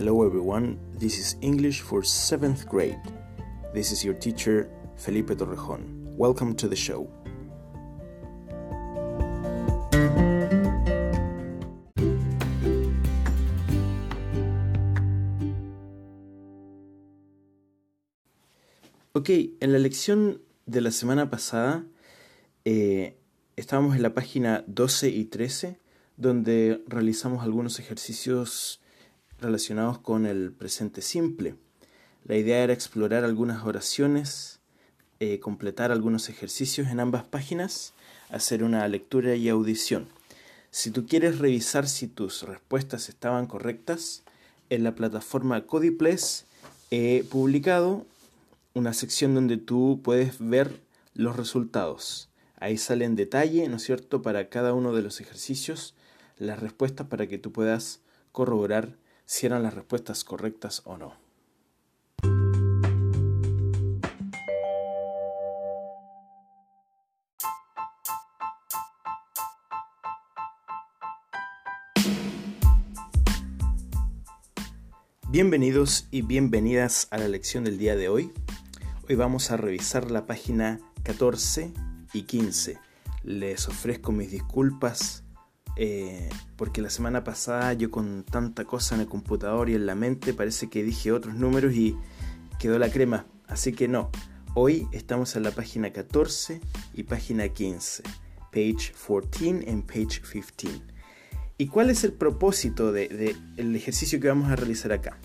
Hello everyone, this is English for 7th grade. This is your teacher Felipe Torrejón. Welcome to the show. Ok, en la lección de la semana pasada eh, estábamos en la página 12 y 13 donde realizamos algunos ejercicios relacionados con el presente simple. La idea era explorar algunas oraciones, eh, completar algunos ejercicios en ambas páginas, hacer una lectura y audición. Si tú quieres revisar si tus respuestas estaban correctas, en la plataforma Codipless he publicado una sección donde tú puedes ver los resultados. Ahí sale en detalle, ¿no es cierto?, para cada uno de los ejercicios las respuestas para que tú puedas corroborar si eran las respuestas correctas o no. Bienvenidos y bienvenidas a la lección del día de hoy. Hoy vamos a revisar la página 14 y 15. Les ofrezco mis disculpas eh, porque la semana pasada yo con tanta cosa en el computador y en la mente parece que dije otros números y quedó la crema. Así que no, hoy estamos en la página 14 y página 15, page 14 and page 15. ¿Y cuál es el propósito del de, el ejercicio que vamos a realizar acá?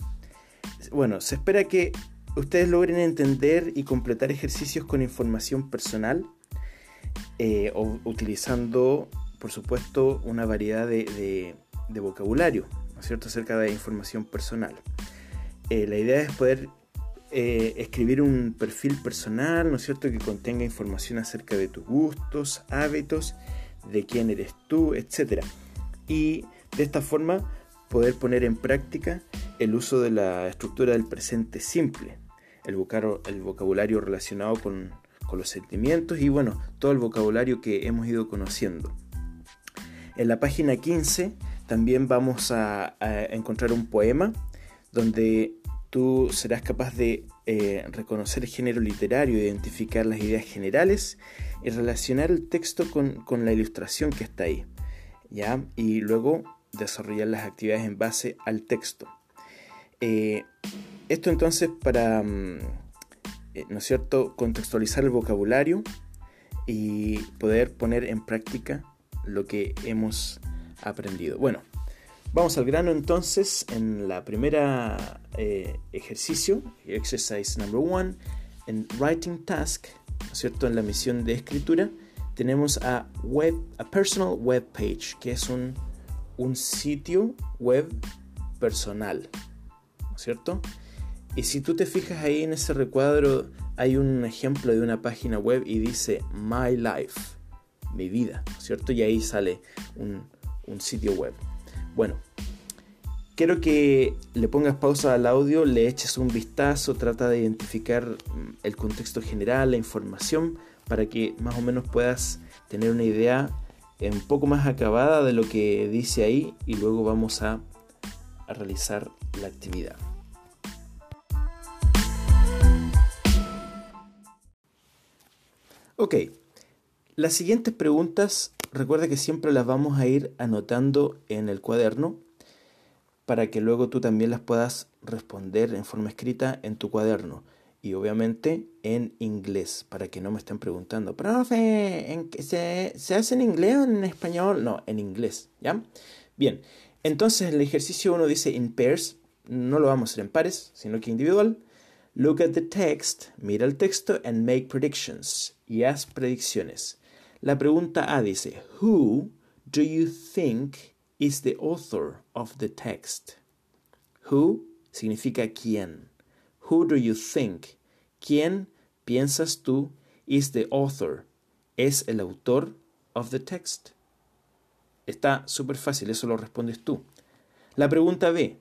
Bueno, se espera que ustedes logren entender y completar ejercicios con información personal eh, o utilizando por supuesto, una variedad de, vocabulario, ¿no cierto?, acerca de información personal. Eh, la idea es poder eh, escribir un perfil personal, ¿no es cierto?, que contenga información acerca de tus gustos, hábitos, de quién eres tú, etc. Y de esta forma poder poner en práctica el uso de la estructura del presente simple, el, vocabulario relacionado con, con los sentimientos y bueno, todo el vocabulario que hemos ido conociendo. En la página 15 también vamos a, encontrar un poema donde tú serás capaz de eh, reconocer el género literario, identificar las ideas generales y relacionar el texto con, la ilustración que está ahí. ¿ya? Y luego desarrollar las actividades en base al texto. Eh, esto entonces para, mm, eh, ¿no es cierto?, contextualizar el vocabulario y poder poner en práctica lo que hemos aprendido. Bueno, vamos al grano entonces en la primera eh, ejercicio, exercise number one, en writing task, cierto? En la misión de escritura tenemos a web, a personal web page, que es un, un sitio web personal, ¿no es cierto? Y si tú te fijas ahí en ese recuadro, hay un ejemplo de una página web y dice My Life mi vida, ¿cierto? Y ahí sale un, sitio web. Bueno, quiero que le pongas pausa al audio, le eches un vistazo, trata de identificar mm, el contexto general, la información, para que más o menos puedas tener una idea un poco más acabada de lo que dice ahí y luego vamos a, a realizar la actividad. Ok, las siguientes preguntas, recuerda que siempre las vamos a ir anotando en el cuaderno para que luego tú también las puedas responder en forma escrita en tu cuaderno y obviamente en inglés para que no me estén preguntando, profe, ¿en se, ¿se hace en inglés o en español? No, en inglés, ¿ya? Bien, entonces el ejercicio uno dice in pairs, no lo vamos a hacer en pares, sino que individual. Look at the text, mira el texto and make predictions y haz predicciones. La pregunta A dice, Who do you think is the author of the text? Who significa quién. Who do you think? ¿Quién piensas tú is the author? Es el autor of the text. Está súper fácil, eso lo respondes tú. La pregunta B.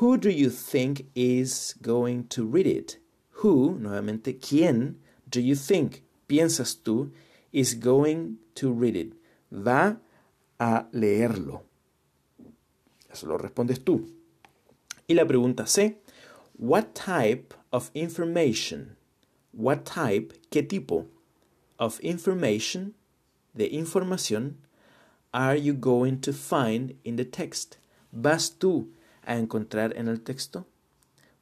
Who do you think is going to read it? Who, nuevamente, ¿quién do you think? Piensas tú is going to read it. Va a leerlo. Eso lo respondes tú. Y la pregunta C, what type of information, what type, qué tipo of information, de información, are you going to find in the text? ¿Vas tú a encontrar en el texto?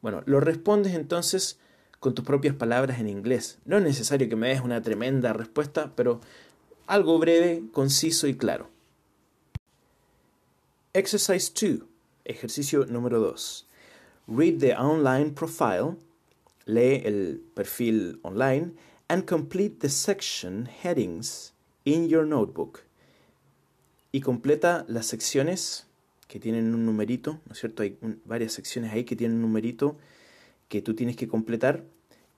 Bueno, lo respondes entonces con tus propias palabras en inglés. No es necesario que me des una tremenda respuesta, pero algo breve, conciso y claro. Exercise 2. Ejercicio número 2. Read the online profile. Lee el perfil online and complete the section headings in your notebook. Y completa las secciones que tienen un numerito, ¿no es cierto? Hay varias secciones ahí que tienen un numerito que tú tienes que completar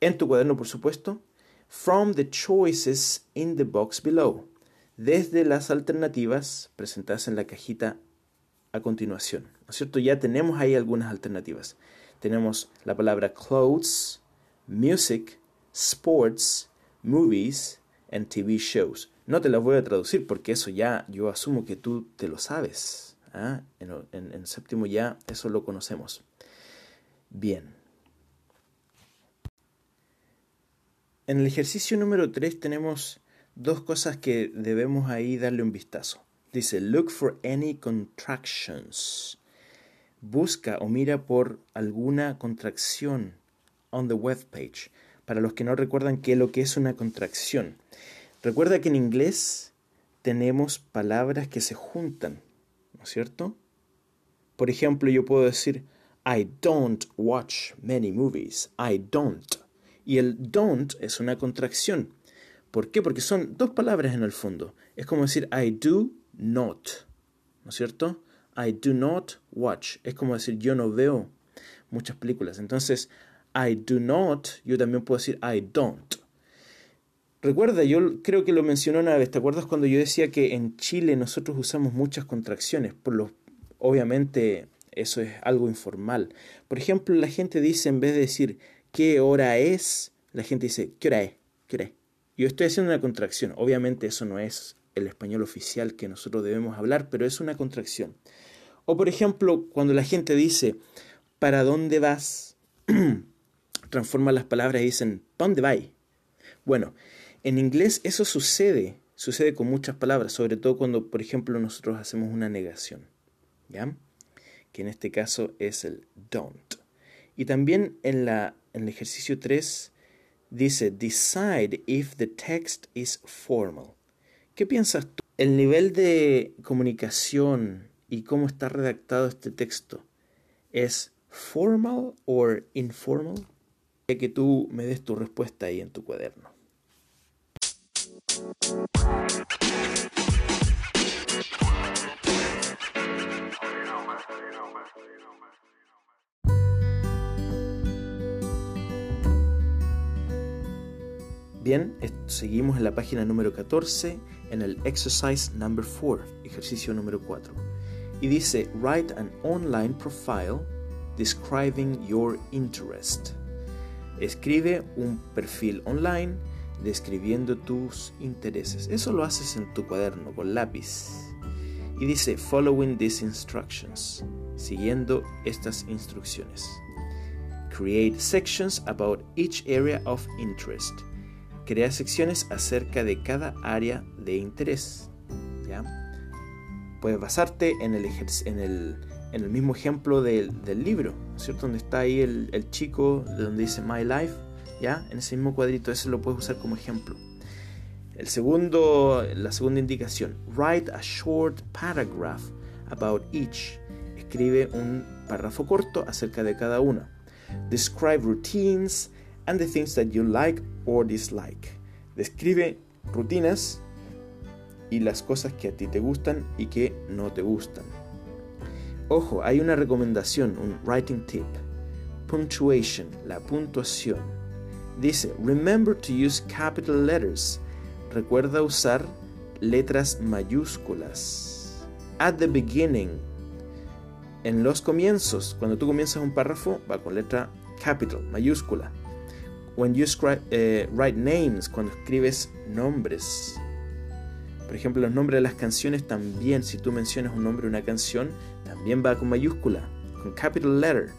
en tu cuaderno, por supuesto, from the choices in the box below, desde las alternativas presentadas en la cajita a continuación. ¿No es cierto? Ya tenemos ahí algunas alternativas. Tenemos la palabra clothes, music, sports, movies and TV shows. No te las voy a traducir porque eso ya yo asumo que tú te lo sabes. ¿ah? En, en séptimo ya eso lo conocemos. Bien. En el ejercicio número 3 tenemos dos cosas que debemos ahí darle un vistazo. Dice, look for any contractions. Busca o mira por alguna contracción on the web page. Para los que no recuerdan qué es lo que es una contracción. Recuerda que en inglés tenemos palabras que se juntan, ¿no es cierto? Por ejemplo, yo puedo decir, I don't watch many movies. I don't. Y el don't es una contracción. ¿Por qué? Porque son dos palabras en el fondo. Es como decir I do not. ¿No es cierto? I do not watch. Es como decir yo no veo muchas películas. Entonces, I do not, yo también puedo decir I don't. Recuerda, yo creo que lo mencionó una vez, ¿te acuerdas cuando yo decía que en Chile nosotros usamos muchas contracciones? Por lo, obviamente eso es algo informal. Por ejemplo, la gente dice en vez de decir qué hora es, la gente dice, ¿qué hora es? ¿Qué hora es? Yo estoy haciendo una contracción. Obviamente eso no es el español oficial que nosotros debemos hablar, pero es una contracción. O por ejemplo, cuando la gente dice, ¿para dónde vas? Transforma las palabras y dicen, ¿para dónde vas? Bueno, en inglés eso sucede, sucede con muchas palabras, sobre todo cuando, por ejemplo, nosotros hacemos una negación, ¿ya? Que en este caso es el don't. Y también en la en el ejercicio 3 dice, decide if the text is formal. ¿Qué piensas tú? ¿El nivel de comunicación y cómo está redactado este texto es formal o informal? Que tú me des tu respuesta ahí en tu cuaderno. Bien, seguimos en la página número 14 en el exercise number 4, ejercicio número 4. Y dice, write an online profile describing your interest. Escribe un perfil online describiendo tus intereses. Eso lo haces en tu cuaderno con lápiz. Y dice, following these instructions, siguiendo estas instrucciones. Create sections about each area of interest Crea secciones acerca de cada área de interés. ¿ya? Puedes basarte en el mismo ejemplo del, libro, ¿cierto? Donde está ahí el, el, chico, donde dice My Life, ¿ya? En ese mismo cuadrito, ese lo puedes usar como ejemplo. El segundo, la segunda indicación, write a short paragraph about each. Escribe un párrafo corto acerca de cada una. Describe routines and the things that you like or dislike. Describe rutinas y las cosas que a ti te gustan y que no te gustan. Ojo, hay una recomendación, un writing tip. Punctuation, la puntuación. Dice, remember to use capital letters. Recuerda usar letras mayúsculas. At the beginning. En los comienzos, cuando tú comienzas un párrafo, va con letra capital, mayúscula. When you eh, write names, cuando escribes nombres. Por ejemplo, los nombres de las canciones también, si tú mencionas un nombre de una canción, también va con mayúscula, con capital letter.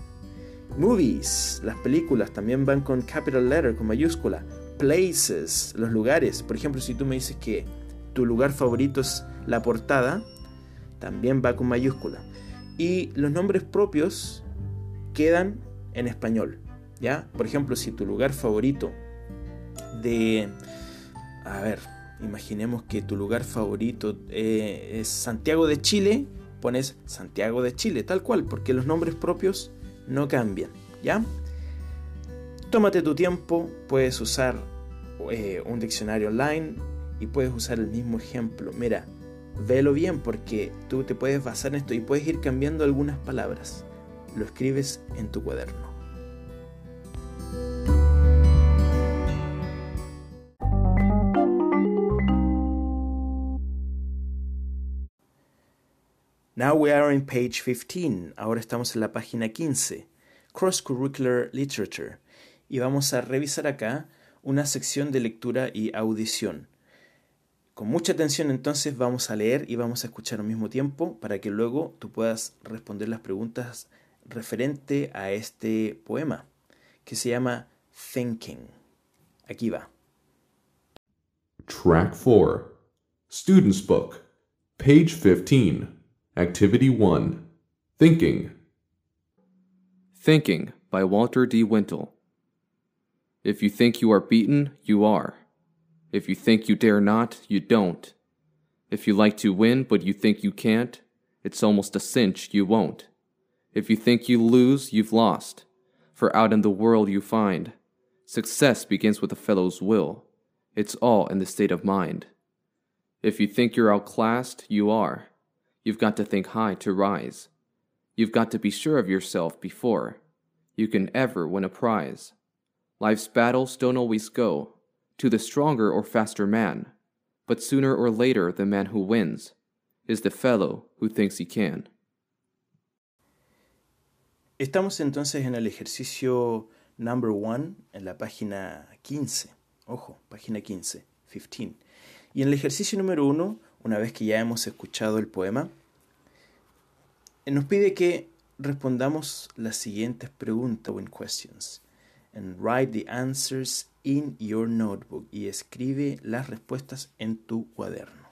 Movies, las películas también van con capital letter, con mayúscula. Places, los lugares. Por ejemplo, si tú me dices que tu lugar favorito es la portada, también va con mayúscula. Y los nombres propios quedan en español. ¿Ya? Por ejemplo, si tu lugar favorito de... A ver, imaginemos que tu lugar favorito eh, es Santiago de Chile, pones Santiago de Chile, tal cual, porque los nombres propios no cambian, ¿ya? Tómate tu tiempo, puedes usar eh, un diccionario online y puedes usar el mismo ejemplo. Mira, velo bien porque tú te puedes basar en esto y puedes ir cambiando algunas palabras. Lo escribes en tu cuaderno. Now we are in page 15. Ahora estamos en la página 15. Cross Curricular Literature. Y vamos a revisar acá una sección de lectura y audición. Con mucha atención entonces vamos a leer y vamos a escuchar al mismo tiempo para que luego tú puedas responder las preguntas referente a este poema que se llama Thinking. Aquí va. Track 4. Student's Book. Page 15. Activity 1 Thinking. Thinking by Walter D. Wintle. If you think you are beaten, you are. If you think you dare not, you don't. If you like to win but you think you can't, it's almost a cinch you won't. If you think you lose, you've lost. For out in the world you find success begins with a fellow's will. It's all in the state of mind. If you think you're outclassed, you are. You've got to think high to rise. You've got to be sure of yourself before you can ever win a prize. Life's battles don't always go to the stronger or faster man, but sooner or later the man who wins is the fellow who thinks he can. Estamos entonces en el ejercicio number one en la página 15. Ojo, página 15, 15. Y en el ejercicio número uno una vez que ya hemos escuchado el poema, nos pide que respondamos las siguientes preguntas o questions. And write the answers in your notebook y escribe las respuestas en tu cuaderno.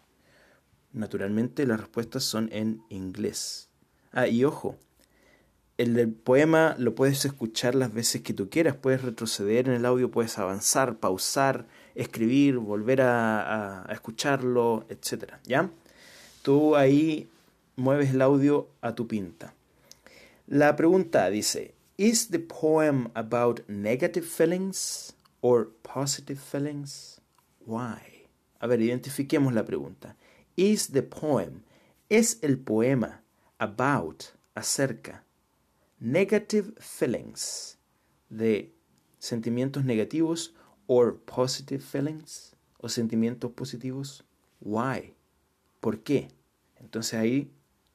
Naturalmente las respuestas son en inglés. Ah, y ojo, el, poema lo puedes escuchar las veces que tú quieras, puedes retroceder en el audio, puedes avanzar, pausar, escribir, volver a, escucharlo, etc. ¿Ya? Tú ahí mueves el audio a tu pinta. La pregunta dice, ¿Is the poem about negative feelings or positive feelings? Why? A ver, identifiquemos la pregunta. Is the poem, ¿es el poema about, acerca, negative feelings, de sentimientos negativos or positive feelings o sentimientos positivos? Why? ¿Por qué? Entonces ahí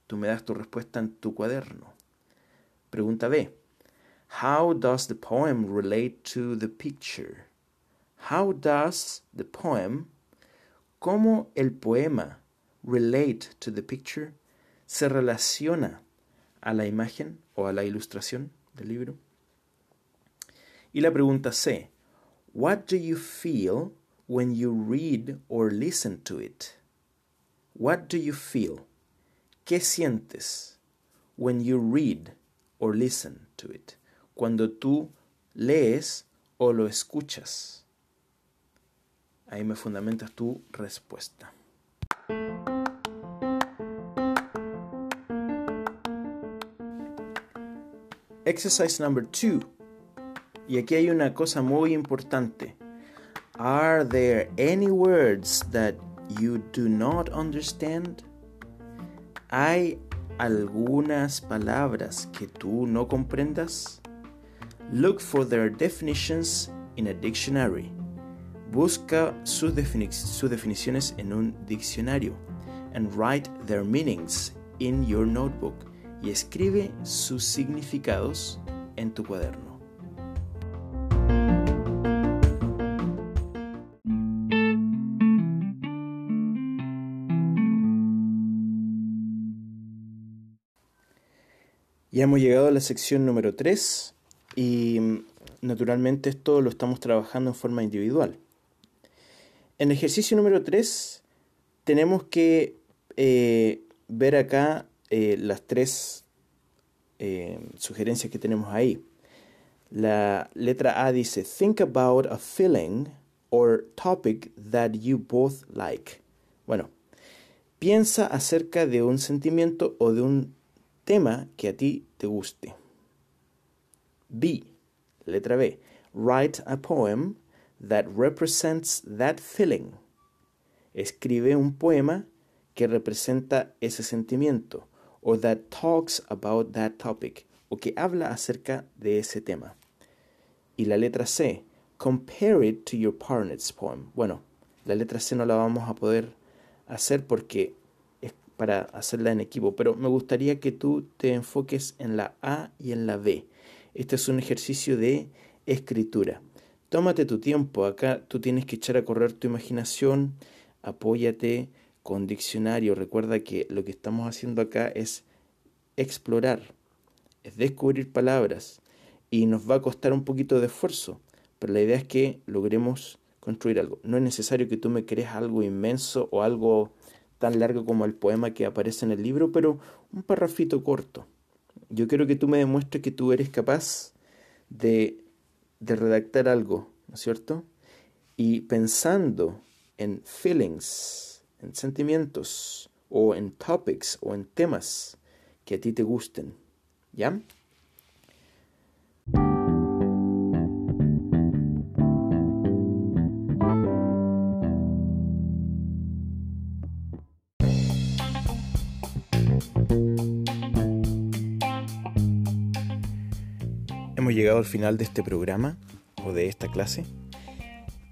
tú me das tu respuesta en tu cuaderno. Pregunta B. How does the poem relate to the picture? How does the poem, cómo el poema relate to the picture, se relaciona a la imagen o a la ilustración del libro? Y la pregunta C. What do you feel when you read or listen to it? What do you feel? ¿Qué sientes when you read or listen to it? Cuando tú lees o lo escuchas. Ahí me fundamentas tu respuesta. Exercise number two. Y aquí hay una cosa muy importante. Are there any words that you do not understand? ¿Hay algunas palabras que tú no comprendas? Look for their definitions in a dictionary. Busca sus, sus definiciones en un diccionario. And write their meanings in your notebook. Y escribe sus significados en tu cuaderno. Ya hemos llegado a la sección número 3 y mm, naturalmente esto lo estamos trabajando en forma individual. En el ejercicio número 3 tenemos que eh, ver acá eh, las tres eh, sugerencias que tenemos ahí. La letra A dice, think about a feeling or topic that you both like. Bueno, piensa acerca de un sentimiento o de un tema que a ti te guste. B, letra B, write a poem that represents that feeling. Escribe un poema que representa ese sentimiento o that talks about that topic o que habla acerca de ese tema. Y la letra C, compare it to your partner's poem. Bueno, la letra C no la vamos a poder hacer porque para hacerla en equipo, pero me gustaría que tú te enfoques en la A y en la B. Este es un ejercicio de escritura. Tómate tu tiempo, acá tú tienes que echar a correr tu imaginación, apóyate con diccionario. Recuerda que lo que estamos haciendo acá es explorar, es descubrir palabras y nos va a costar un poquito de esfuerzo, pero la idea es que logremos construir algo. No es necesario que tú me crees algo inmenso o algo tan largo como el poema que aparece en el libro, pero un parrafito corto. Yo quiero que tú me demuestres que tú eres capaz de, de redactar algo, ¿no es cierto? Y pensando en feelings, en sentimientos, o en topics, o en temas que a ti te gusten. ¿Ya? Llegado al final de este programa o de esta clase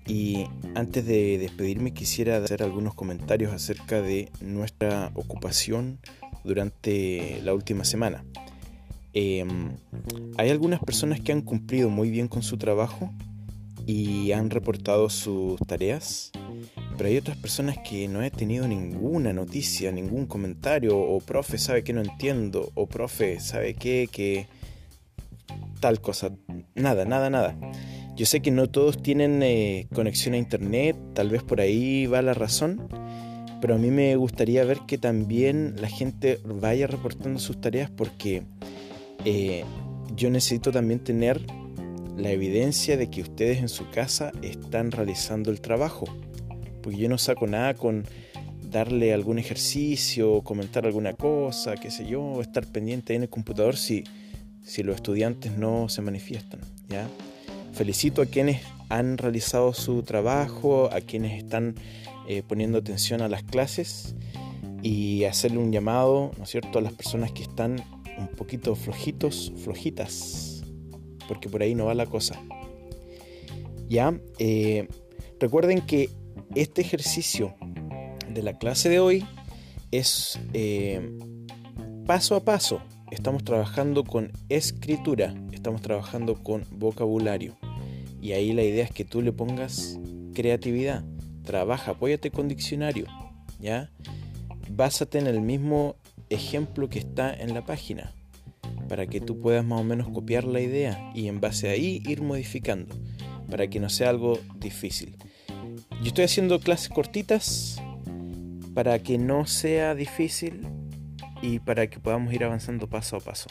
y antes de despedirme quisiera hacer algunos comentarios acerca de nuestra ocupación durante la última semana. Em, hay algunas personas que han cumplido muy bien con su trabajo y han reportado sus tareas, pero hay otras personas que no he tenido ninguna noticia, ningún comentario, o profe sabe que no entiendo, o profe sabe que, que tal cosa, nada, nada, nada. Yo sé que no todos tienen eh, conexión a internet, tal vez por ahí va la razón, pero a mí me gustaría ver que también la gente vaya reportando sus tareas porque eh, yo necesito también tener la evidencia de que ustedes en su casa están realizando el trabajo, porque yo no saco nada con darle algún ejercicio, comentar alguna cosa, qué sé yo, estar pendiente en el computador si, si los estudiantes no se manifiestan, ¿ya? Felicito a quienes han realizado su trabajo, a quienes están eh, poniendo atención a las clases y hacerle un llamado, ¿no es cierto?, a las personas que están un poquito flojitos, flojitas, porque por ahí no va la cosa. Ya, eh, recuerden que este ejercicio de la clase de hoy es eh, paso a paso. Estamos trabajando con escritura, estamos trabajando con vocabulario. Y ahí la idea es que tú le pongas creatividad. Trabaja, apóyate con diccionario, ¿ya? Básate en el mismo ejemplo que está en la página para que tú puedas más o menos copiar la idea y en base a ahí ir modificando para que no sea algo difícil. Yo estoy haciendo clases cortitas para que no sea difícil y para que podamos ir avanzando paso a paso.